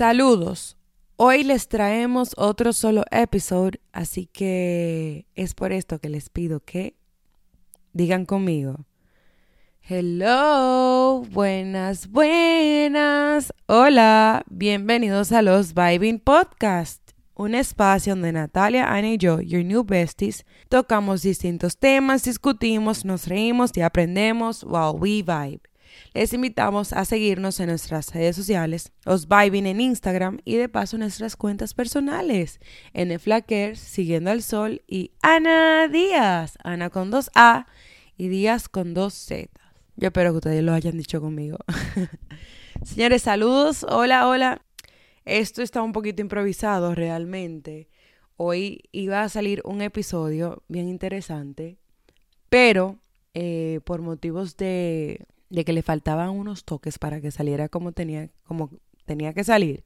Saludos. Hoy les traemos otro solo episodio, así que es por esto que les pido que digan conmigo. Hello, buenas, buenas. Hola, bienvenidos a los Vibing Podcast, un espacio donde Natalia, Ana y yo, your new besties, tocamos distintos temas, discutimos, nos reímos y aprendemos while we vibe. Les invitamos a seguirnos en nuestras redes sociales, os Vibing en Instagram y de paso nuestras cuentas personales, en Flackers, Siguiendo al Sol y Ana Díaz, Ana con dos A y Díaz con dos Z. Yo espero que ustedes lo hayan dicho conmigo. Señores, saludos, hola, hola. Esto está un poquito improvisado realmente. Hoy iba a salir un episodio bien interesante, pero eh, por motivos de de que le faltaban unos toques para que saliera como tenía, como tenía que salir,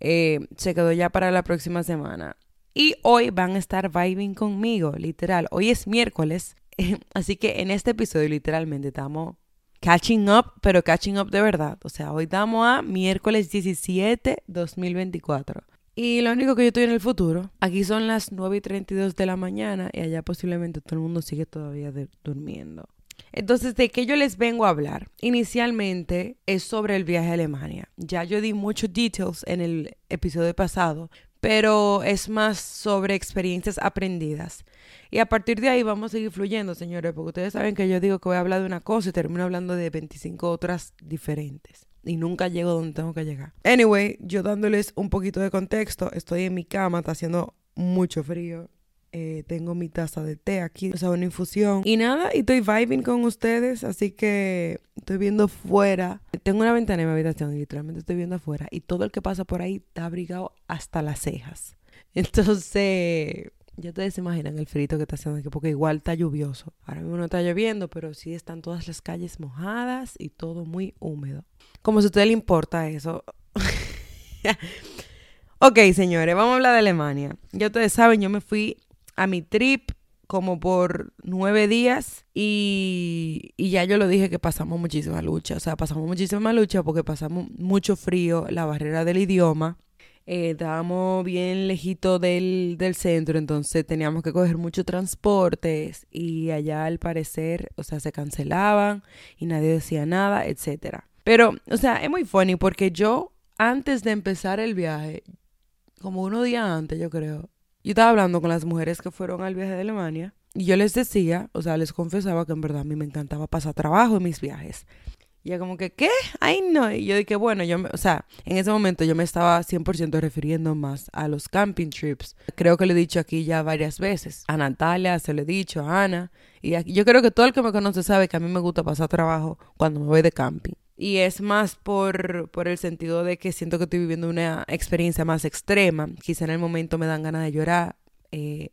eh, se quedó ya para la próxima semana. Y hoy van a estar vibing conmigo, literal. Hoy es miércoles, así que en este episodio literalmente estamos catching up, pero catching up de verdad. O sea, hoy estamos a miércoles 17, 2024. Y lo único que yo estoy en el futuro, aquí son las 9 y 32 de la mañana y allá posiblemente todo el mundo sigue todavía durmiendo. Entonces, ¿de qué yo les vengo a hablar? Inicialmente es sobre el viaje a Alemania. Ya yo di muchos details en el episodio pasado, pero es más sobre experiencias aprendidas. Y a partir de ahí vamos a seguir fluyendo, señores, porque ustedes saben que yo digo que voy a hablar de una cosa y termino hablando de 25 otras diferentes. Y nunca llego donde tengo que llegar. Anyway, yo dándoles un poquito de contexto, estoy en mi cama, está haciendo mucho frío. Eh, tengo mi taza de té aquí, o sea, una infusión. Y nada, y estoy vibing con ustedes, así que estoy viendo fuera. Tengo una ventana en mi habitación y literalmente estoy viendo afuera. Y todo el que pasa por ahí está abrigado hasta las cejas. Entonces, ya ustedes se imaginan el frito que está haciendo aquí, porque igual está lluvioso. Ahora mismo no está lloviendo, pero sí están todas las calles mojadas y todo muy húmedo. Como si a usted le importa eso. ok, señores, vamos a hablar de Alemania. Ya ustedes saben, yo me fui a mi trip como por nueve días y, ya yo lo dije que pasamos muchísima lucha, o sea, pasamos muchísima lucha porque pasamos mucho frío, la barrera del idioma, eh, estábamos bien lejito del, del centro, entonces teníamos que coger muchos transportes y allá al parecer, o sea, se cancelaban y nadie decía nada, etcétera. Pero, o sea, es muy funny porque yo, antes de empezar el viaje, como unos días antes, yo creo, yo estaba hablando con las mujeres que fueron al viaje de Alemania y yo les decía, o sea, les confesaba que en verdad a mí me encantaba pasar trabajo en mis viajes. Y ella como que, ¿qué? Ay, no. Y yo dije, bueno, yo, o sea, en ese momento yo me estaba 100% refiriendo más a los camping trips. Creo que lo he dicho aquí ya varias veces. A Natalia, se lo he dicho, a Ana. Y yo creo que todo el que me conoce sabe que a mí me gusta pasar trabajo cuando me voy de camping. Y es más por, por el sentido de que siento que estoy viviendo una experiencia más extrema. Quizá en el momento me dan ganas de llorar, eh,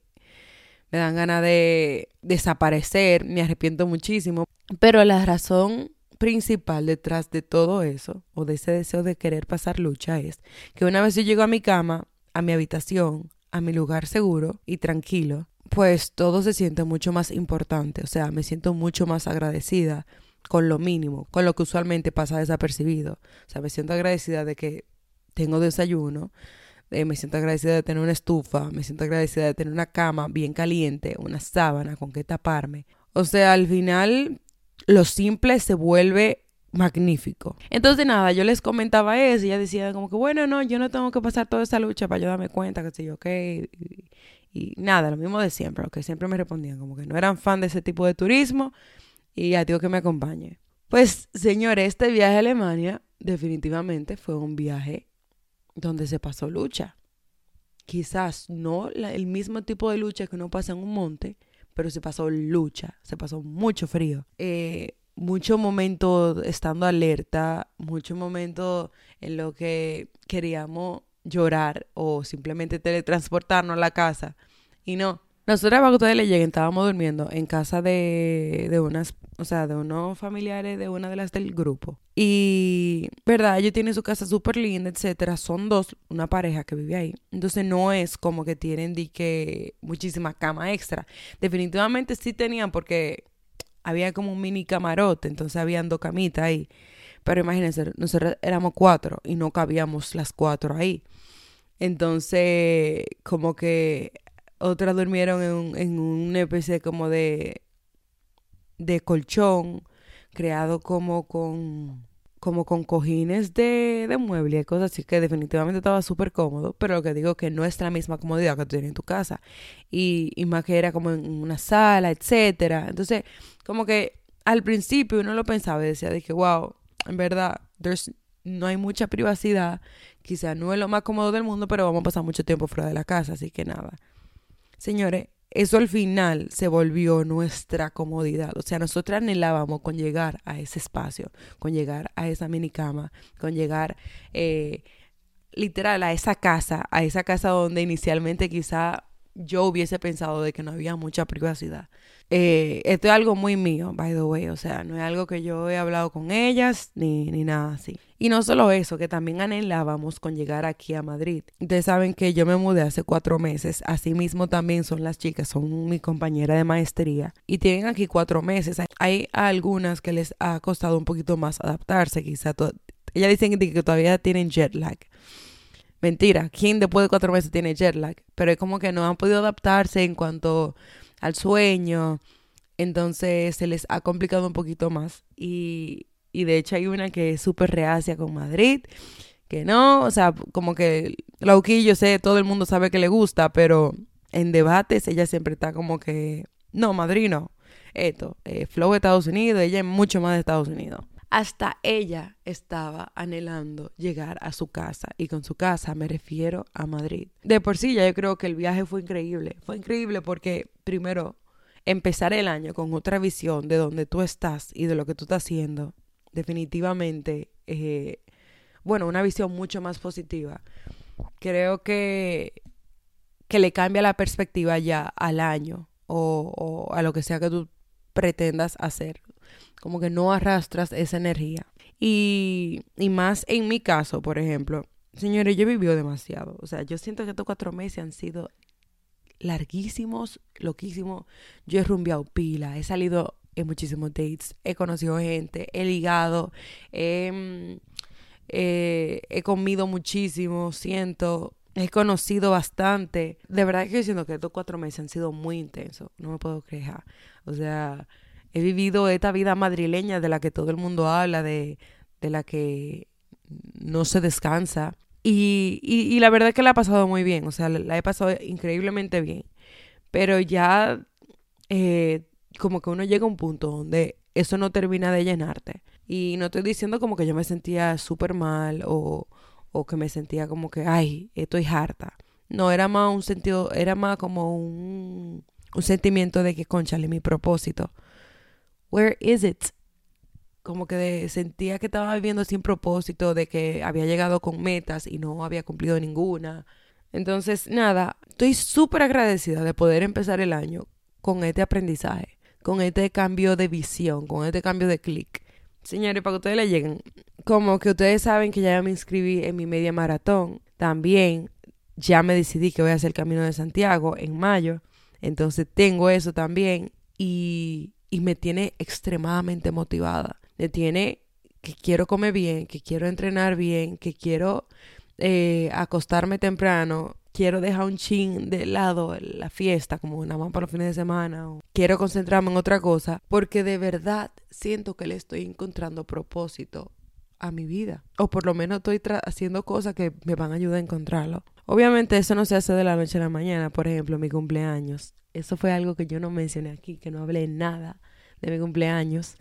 me dan ganas de desaparecer, me arrepiento muchísimo. Pero la razón principal detrás de todo eso, o de ese deseo de querer pasar lucha, es que una vez yo llego a mi cama, a mi habitación, a mi lugar seguro y tranquilo, pues todo se siente mucho más importante. O sea, me siento mucho más agradecida con lo mínimo, con lo que usualmente pasa desapercibido. O sea, me siento agradecida de que tengo desayuno, eh, me siento agradecida de tener una estufa, me siento agradecida de tener una cama bien caliente, una sábana con que taparme. O sea, al final lo simple se vuelve magnífico. Entonces, nada, yo les comentaba eso y ella decía como que, bueno, no, yo no tengo que pasar toda esa lucha para yo darme cuenta, que sé yo, ok. Y, nada, lo mismo de siempre, que siempre me respondían, como que no eran fan de ese tipo de turismo y a Dios que me acompañe. Pues, señores, este viaje a Alemania definitivamente fue un viaje donde se pasó lucha. Quizás no el mismo tipo de lucha que uno pasa en un monte, pero se pasó lucha, se pasó mucho frío. Eh, mucho momento estando alerta, mucho momento en lo que queríamos llorar o simplemente teletransportarnos a la casa. Y no, nosotros para que ustedes le lleguen, estábamos durmiendo en casa de, de unas, o sea, de unos familiares de una de las del grupo. Y, verdad, ellos tienen su casa súper linda, etcétera. Son dos, una pareja que vive ahí. Entonces no es como que tienen de que muchísima cama extra. Definitivamente sí tenían porque había como un mini camarote, entonces habían dos camitas ahí. Pero imagínense, nosotros éramos cuatro y no cabíamos las cuatro ahí. Entonces, como que otras durmieron en un, en una especie como de, de colchón creado como con como con cojines de, de mueble y cosas así que definitivamente estaba súper cómodo, pero lo que digo que no es la misma comodidad que tú tienes en tu casa. Y, y más que era como en una sala, etcétera. Entonces, como que al principio uno lo pensaba y decía, dije, wow, en verdad, no hay mucha privacidad, quizá no es lo más cómodo del mundo, pero vamos a pasar mucho tiempo fuera de la casa, así que nada. Señores, eso al final se volvió nuestra comodidad. O sea, nosotros anhelábamos con llegar a ese espacio, con llegar a esa mini cama, con llegar eh, literal a esa casa, a esa casa donde inicialmente quizá yo hubiese pensado de que no había mucha privacidad. Eh, esto es algo muy mío, by the way, o sea, no es algo que yo he hablado con ellas ni, ni nada así. Y no solo eso, que también anhelábamos con llegar aquí a Madrid. Ustedes saben que yo me mudé hace cuatro meses, asimismo también son las chicas, son mi compañera de maestría y tienen aquí cuatro meses. Hay algunas que les ha costado un poquito más adaptarse, quizá. Ellas dicen que todavía tienen jet lag. Mentira, ¿quién después de cuatro meses tiene jet lag? Pero es como que no han podido adaptarse en cuanto al sueño, entonces se les ha complicado un poquito más. Y, y de hecho hay una que es súper reacia con Madrid, que no, o sea, como que Lauqui yo sé, todo el mundo sabe que le gusta, pero en debates ella siempre está como que, no, Madrid no, esto, eh, Flow de Estados Unidos, ella es mucho más de Estados Unidos. Hasta ella estaba anhelando llegar a su casa. Y con su casa me refiero a Madrid. De por sí ya yo creo que el viaje fue increíble. Fue increíble porque primero empezar el año con otra visión de dónde tú estás y de lo que tú estás haciendo. Definitivamente, eh, bueno, una visión mucho más positiva. Creo que, que le cambia la perspectiva ya al año o, o a lo que sea que tú pretendas hacer como que no arrastras esa energía. Y, y más en mi caso, por ejemplo, señores, yo he vivido demasiado. O sea, yo siento que estos cuatro meses han sido larguísimos, loquísimos. Yo he rumbeado pila, he salido en muchísimos dates, he conocido gente, he ligado, he, eh, he comido muchísimo, siento, he conocido bastante. De verdad que yo siento que estos cuatro meses han sido muy intensos, no me puedo quejar. O sea, he vivido esta vida madrileña de la que todo el mundo habla, de, de la que no se descansa. Y, y, la verdad es que la he pasado muy bien, o sea, la, he pasado increíblemente bien. Pero ya eh, como que uno llega a un punto donde eso no termina de llenarte. Y no estoy diciendo como que yo me sentía súper mal o, o que me sentía como que, ay, estoy harta. No, era más un sentido, era más como un, un sentimiento de que, conchale, mi propósito where is it? Como que sentía que estaba viviendo sin propósito, de que había llegado con metas y no había cumplido ninguna. Entonces, nada, estoy súper agradecida de poder empezar el año con este aprendizaje, con este cambio de visión, con este cambio de clic. Señores, para que ustedes le lleguen, como que ustedes saben que ya me inscribí en mi media maratón, también ya me decidí que voy a hacer el Camino de Santiago en mayo, entonces tengo eso también y y me tiene extremadamente motivada. Me tiene que quiero comer bien, que quiero entrenar bien, que quiero eh, acostarme temprano, quiero dejar un chin de lado la fiesta, como nada más para los fines de semana, o quiero concentrarme en otra cosa, porque de verdad siento que le estoy encontrando propósito a mi vida, o por lo menos estoy haciendo cosas que me van a ayudar a encontrarlo. Obviamente eso no se hace de la noche a la mañana, por ejemplo, mi cumpleaños. Eso fue algo que yo no mencioné aquí, que no hablé nada de mi cumpleaños.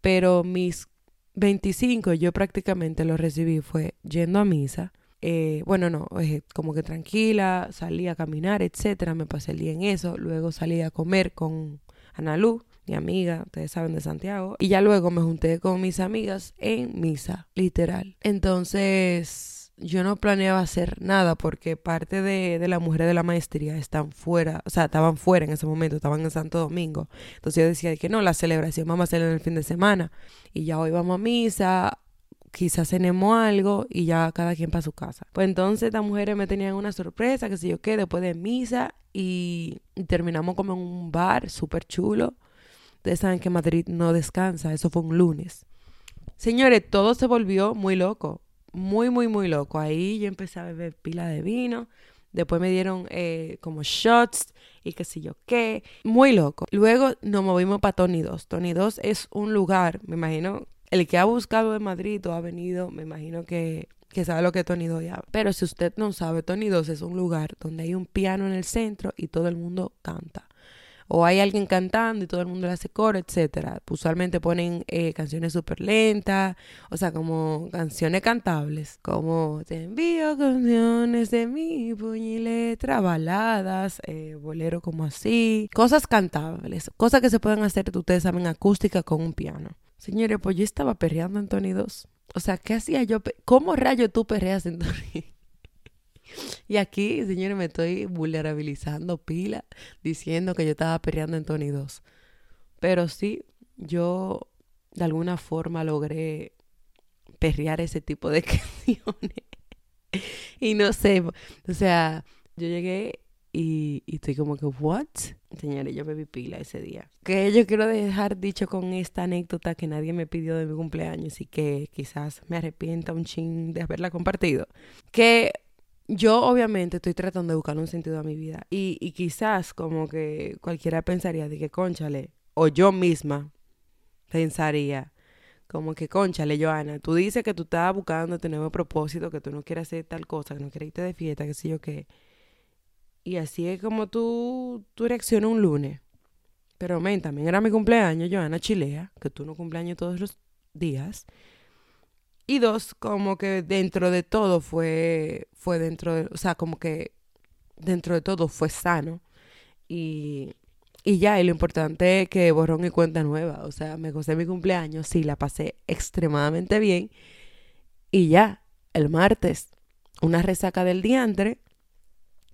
Pero mis 25 yo prácticamente lo recibí fue yendo a misa. Eh, bueno, no, eh, como que tranquila, salí a caminar, etcétera, me pasé el día en eso, luego salí a comer con Analú, mi amiga, ustedes saben de Santiago, y ya luego me junté con mis amigas en misa, literal. Entonces, yo no planeaba hacer nada porque parte de, de las mujeres de la maestría están fuera, o sea, estaban fuera en ese momento, estaban en Santo Domingo. Entonces yo decía que no, la celebración vamos a hacerla en el fin de semana. Y ya hoy vamos a misa, quizás cenemos algo y ya cada quien para su casa. Pues entonces estas mujeres me tenían una sorpresa, que sé yo qué, después de misa y, terminamos como en un bar súper chulo. Ustedes saben que Madrid no descansa, eso fue un lunes. Señores, todo se volvió muy loco. Muy, muy, muy loco. Ahí yo empecé a beber pila de vino. Después me dieron eh, como shots y qué sé yo qué. Muy loco. Luego nos movimos para Tony 2. Tony 2 es un lugar, me imagino, el que ha buscado de Madrid o ha venido, me imagino que, que sabe lo que Tony 2 ya. Pero si usted no sabe, Tony 2 es un lugar donde hay un piano en el centro y todo el mundo canta o hay alguien cantando y todo el mundo le hace coro, etcétera. Usualmente ponen eh, canciones súper lentas, o sea, como canciones cantables, como te envío canciones de mi puño y letra, baladas, eh, bolero como así, cosas cantables, cosas que se pueden hacer, ustedes saben, acústica con un piano. Señores, pues yo estaba perreando en Tony 2. O sea, ¿qué hacía yo? ¿Cómo rayo tú perreas en Tony? Y aquí, señores, me estoy vulnerabilizando pila diciendo que yo estaba perreando en Tony 2. Pero sí, yo de alguna forma logré perrear ese tipo de canciones. y no sé, o sea, yo llegué y, y, estoy como que, ¿what? Señores, yo bebí pila ese día. Que yo quiero dejar dicho con esta anécdota que nadie me pidió de mi cumpleaños y que quizás me arrepienta un ching de haberla compartido. Que yo obviamente estoy tratando de buscar un sentido a mi vida y, y quizás como que cualquiera pensaría de que conchale, o yo misma pensaría como que conchale, Joana, tú dices que tú estás buscando tener un propósito, que tú no quieres hacer tal cosa, que no quieres irte de fiesta, que sé yo qué. Y así es como tú, tú reaccionas un lunes. Pero, men, también era mi cumpleaños, Joana Chilea, que tú no cumpleaños todos los días. Y dos, como que dentro de todo fue, fue dentro de, o sea, como que dentro de todo fue sano. Y, y ya, y lo importante es que borrón y cuenta nueva. O sea, me gocé mi cumpleaños, sí, la pasé extremadamente bien. Y ya, el martes, una resaca del diantre.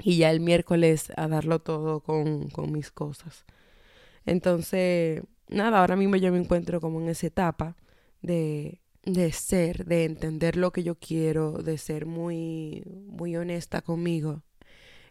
Y ya el miércoles a darlo todo con, con mis cosas. Entonces, nada, ahora mismo yo me encuentro como en esa etapa de de ser, de entender lo que yo quiero, de ser muy, muy honesta conmigo.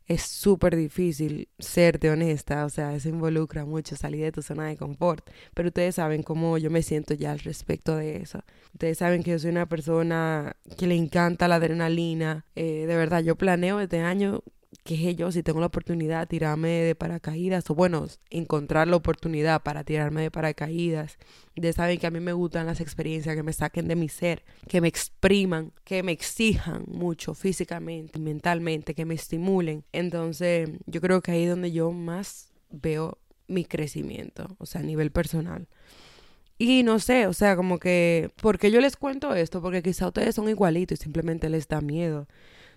Es súper difícil serte honesta, o sea, eso involucra mucho salir de tu zona de confort, pero ustedes saben cómo yo me siento ya al respecto de eso. Ustedes saben que yo soy una persona que le encanta la adrenalina, eh, de verdad, yo planeo este año qué sé yo, si tengo la oportunidad, tirarme de paracaídas, o bueno, encontrar la oportunidad para tirarme de paracaídas. De saben que a mí me gustan las experiencias que me saquen de mi ser, que me expriman, que me exijan mucho físicamente, mentalmente, que me estimulen. Entonces, yo creo que ahí es donde yo más veo mi crecimiento, o sea, a nivel personal. Y no sé, o sea, como que, ¿por qué yo les cuento esto? Porque quizá ustedes son igualitos y simplemente les da miedo.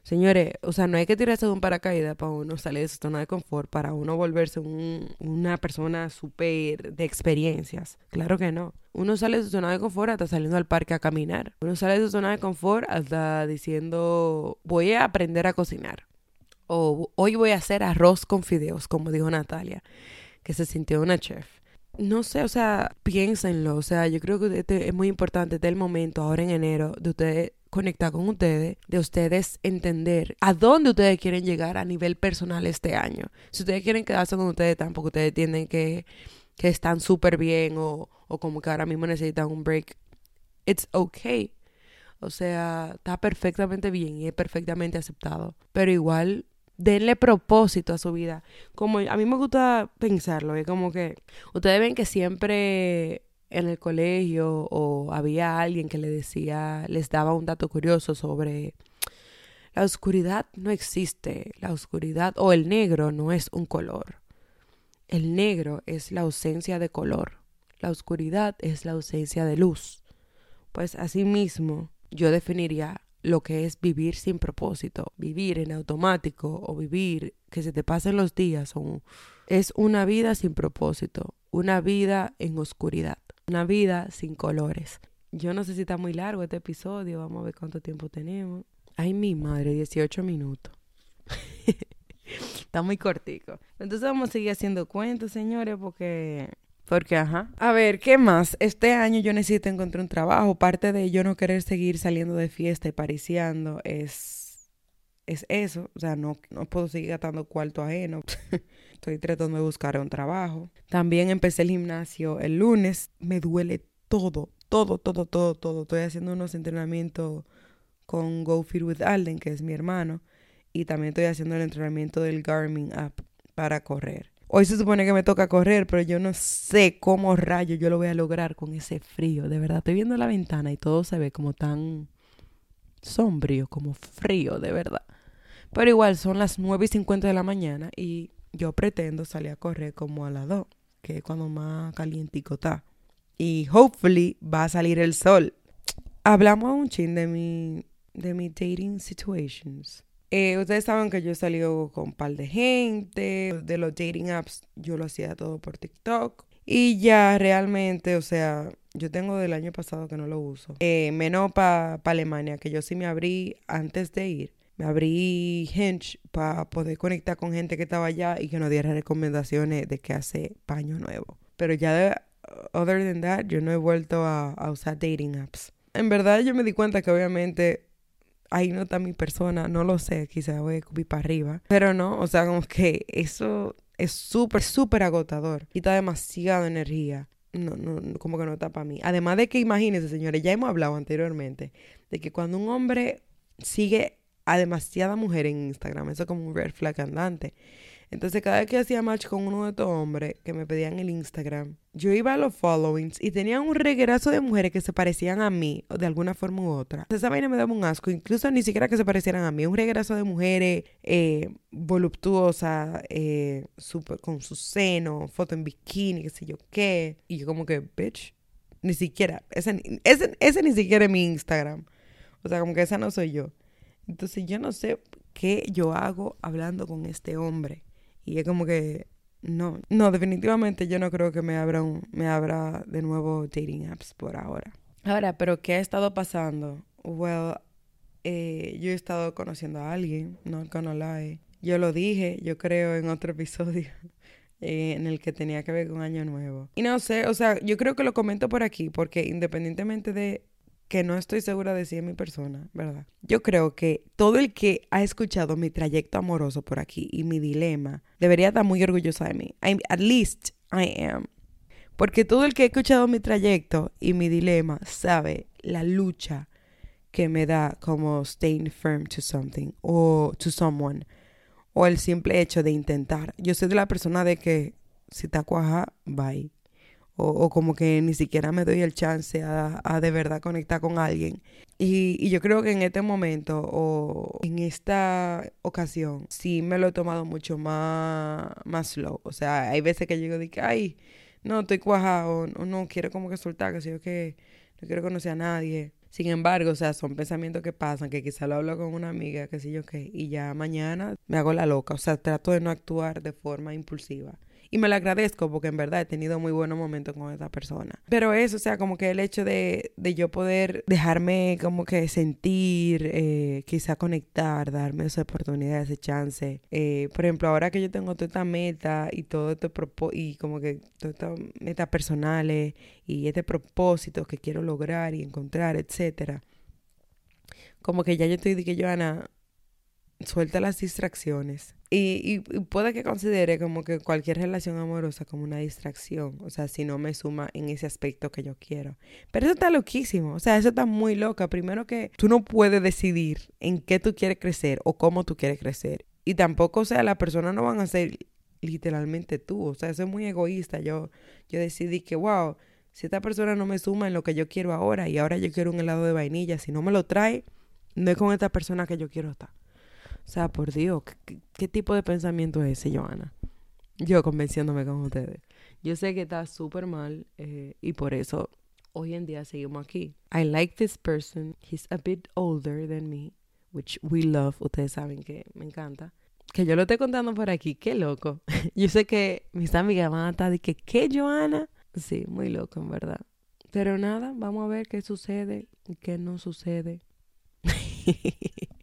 Señores, o sea, no hay que tirarse de un paracaídas para uno salir de su zona de confort, para uno volverse una persona súper de experiencias. Claro que no. Uno sale de su zona de confort hasta saliendo al parque a caminar. Uno sale de su zona de confort hasta diciendo, voy a aprender a cocinar. O hoy voy a hacer arroz con fideos, como dijo Natalia, que se sintió una chef no sé, o sea, piénsenlo, o sea, yo creo que este es muy importante del momento, ahora en enero, de ustedes conectar con ustedes, de ustedes entender a dónde ustedes quieren llegar a nivel personal este año. Si ustedes quieren quedarse donde ustedes están porque ustedes entienden que, que están súper bien o, o como que ahora mismo necesitan un break, it's okay. O sea, está perfectamente bien y es perfectamente aceptado. Pero igual, denle propósito a su vida. Como a mí me gusta pensarlo, es como que ustedes ven que siempre en el colegio o había alguien que le decía, les daba un dato curioso sobre la oscuridad no existe, la oscuridad o el negro no es un color. El negro es la ausencia de color, la oscuridad es la ausencia de luz. Pues asimismo, yo definiría lo que es vivir sin propósito, vivir en automático o vivir que se te pasen los días. Es una vida sin propósito, una vida en oscuridad. Una vida sin colores. Yo no sé si está muy largo este episodio. Vamos a ver cuánto tiempo tenemos. Ay, mi madre, 18 minutos. está muy cortico. Entonces vamos a seguir haciendo cuentos, señores, porque... Porque, ajá. A ver, ¿qué más? Este año yo necesito encontrar un trabajo. Parte de yo no querer seguir saliendo de fiesta y pariciando es... Es eso. O sea, no, no puedo seguir gastando cuarto ajeno. Estoy tratando de buscar un trabajo. También empecé el gimnasio el lunes. Me duele todo, todo, todo, todo, todo. Estoy haciendo unos entrenamientos con Go with Alden, que es mi hermano, y también estoy haciendo el entrenamiento del Garmin app para correr. Hoy se supone que me toca correr, pero yo no sé cómo rayo yo lo voy a lograr con ese frío. De verdad, estoy viendo la ventana y todo se ve como tan sombrío, como frío, de verdad. Pero igual son las 9 y 50 de la mañana y yo pretendo salir a correr como a las 2, que es cuando más calientico está. Y hopefully va a salir el sol. Hablamos un chin de mi, de mi dating situations. Eh, ustedes saben que yo he salido con un par de gente, de los dating apps yo lo hacía todo por TikTok. Y ya realmente, o sea, yo tengo del año pasado que no lo uso. Eh, menos para Alemania, que yo sí me abrí antes de ir. Me abrí Hinge para poder conectar con gente que estaba allá y que nos diera recomendaciones de qué hace paño nuevo. Pero ya, de, other than that, yo no he vuelto a, usar dating apps. En verdad, yo me di cuenta que obviamente ahí no está mi persona, no lo sé, quizás voy a cubrir para arriba. Pero no, o sea, como que eso es súper, súper agotador. Quita demasiada energía. No, no, como que no está para mí. Además de que imagínense, señores, ya hemos hablado anteriormente de que cuando un hombre sigue a demasiada mujer en Instagram, eso es como un red flag andante. Entonces, cada vez que hacía match con uno de estos hombres que me pedían el Instagram, yo iba a los followings y tenían un reguerazo de mujeres que se parecían a mí, de alguna forma u otra. Esa vaina me daba un asco, incluso ni siquiera que se parecieran a mí. Un reguerazo de mujeres eh, voluptuosas, eh, con su seno, foto en bikini, qué sé yo qué. Y yo, como que, bitch, ni siquiera, ese, ese, ese ni siquiera es mi Instagram. O sea, como que esa no soy yo. Entonces, yo no sé qué yo hago hablando con este hombre. Y es como que no, no, definitivamente yo no creo que me abra, me abra de nuevo dating apps por ahora. Ahora, pero ¿qué ha estado pasando? Well, eh, yo he estado conociendo a alguien, no gonna lie. Yo lo dije, yo creo, en otro episodio eh, en el que tenía que ver con Año Nuevo. Y no sé, o sea, yo creo que lo comento por aquí porque independientemente de que no estoy segura de si es mi persona, ¿verdad? Yo creo que todo el que ha escuchado mi trayecto amoroso por aquí y mi dilema debería estar muy orgulloso de mí. at least I am. Porque todo el que ha escuchado mi trayecto y mi dilema sabe la lucha que me da como staying firm to something o to someone o el simple hecho de intentar. Yo soy de la persona de que si te cuaja, bye o, como que ni siquiera me doy el chance a, de verdad conectar con alguien. Y, yo creo que en este momento o en esta ocasión sí me lo he tomado mucho más, más slow. O sea, hay veces que llego de que, ay, no, estoy cuajado, o no quiero como que soltar, que si yo que no quiero conocer a nadie. Sin embargo, o sea, son pensamientos que pasan, que quizá lo hablo con una amiga, que sé yo qué, y ya mañana me hago la loca. O sea, trato de no actuar de forma impulsiva. Y me lo agradezco porque en verdad he tenido muy buenos momentos con esa persona. Pero eso, o sea, como que el hecho de, de yo poder dejarme como que sentir, eh, quizá conectar, darme esa oportunidad, ese chance. Eh, por ejemplo, ahora que yo tengo toda esta meta y todo este y como que todas estas metas personales y este propósito que quiero lograr y encontrar, etcétera. Como que ya yo estoy de que, Joana, suelta las distracciones. Y, puede que considere como que cualquier relación amorosa como una distracción, o sea, si no me suma en ese aspecto que yo quiero. Pero eso está loquísimo, o sea, eso está muy loca. Primero que tú no puedes decidir en qué tú quieres crecer o cómo tú quieres crecer. Y tampoco, o sea, las personas no van a ser literalmente tú, o sea, eso es muy egoísta. Yo, yo decidí que, wow, si esta persona no me suma en lo que yo quiero ahora y ahora yo quiero un helado de vainilla, si no me lo trae, no es con esta persona que yo quiero estar. O sea, por Dios, ¿qué, tipo de pensamiento es ese, Joana? Yo convenciéndome con ustedes. Yo sé que está súper mal eh, y por eso hoy en día seguimos aquí. I like this person. He's a bit older than me, which we love. Ustedes saben que me encanta. Que yo lo estoy contando por aquí. Qué loco. yo sé que mis amigas van a estar de que, ¿qué, Joana? Sí, muy loco, en verdad. Pero nada, vamos a ver qué sucede y qué no sucede.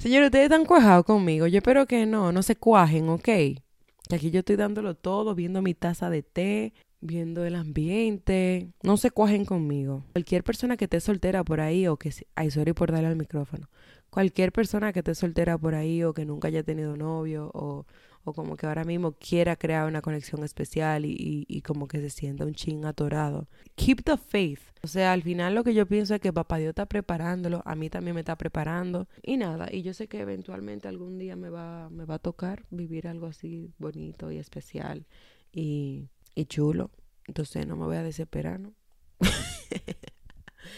Señores, ustedes están cuajados conmigo. Yo espero que no, no se cuajen, ¿ok? Que aquí yo estoy dándolo todo, viendo mi taza de té, viendo el ambiente. No se cuajen conmigo. Cualquier persona que esté soltera por ahí o que... Ay, sorry por darle al micrófono. Cualquier persona que esté soltera por ahí o que nunca haya tenido novio o, o como que ahora mismo quiera crear una conexión especial y, y, como que se sienta un ching atorado. Keep the faith. O sea, al final lo que yo pienso es que papá Dios está preparándolo, a mí también me está preparando y nada, y yo sé que eventualmente algún día me va, me va a tocar vivir algo así bonito y especial y, y chulo. Entonces no me voy a desesperar, ¿no?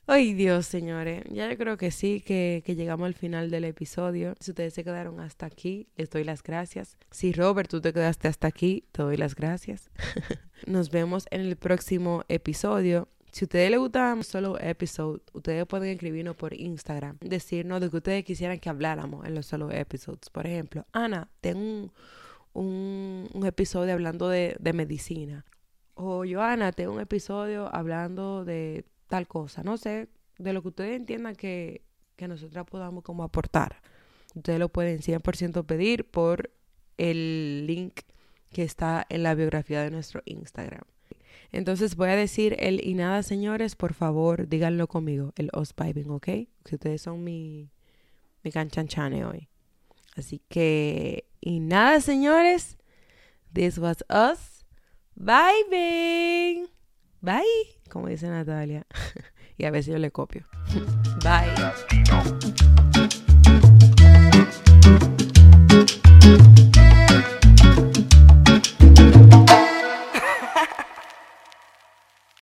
Ay Dios, señores, ya yo creo que sí, que, que, llegamos al final del episodio. Si ustedes se quedaron hasta aquí, les doy las gracias. Si Robert, tú te quedaste hasta aquí, te doy las gracias. Nos vemos en el próximo episodio. Si a ustedes les gusta solo episode, ustedes pueden escribirnos por Instagram, decirnos de que ustedes quisieran que habláramos en los solo episodes. Por ejemplo, Ana, tengo un, un, episodio hablando de, de medicina. O Joana, tengo un episodio hablando de tal cosa. No sé, de lo que ustedes entiendan que, que nosotras podamos como aportar. Ustedes lo pueden 100% pedir por el link que está en la biografía de nuestro Instagram. Entonces voy a decir el y nada, señores, por favor, díganlo conmigo, el os piping, ¿ok? Que ustedes son mi, mi canchanchane hoy. Así que, y nada, señores, this was us vibing. Bye, como dice Natalia. y a veces yo le copio. Bye.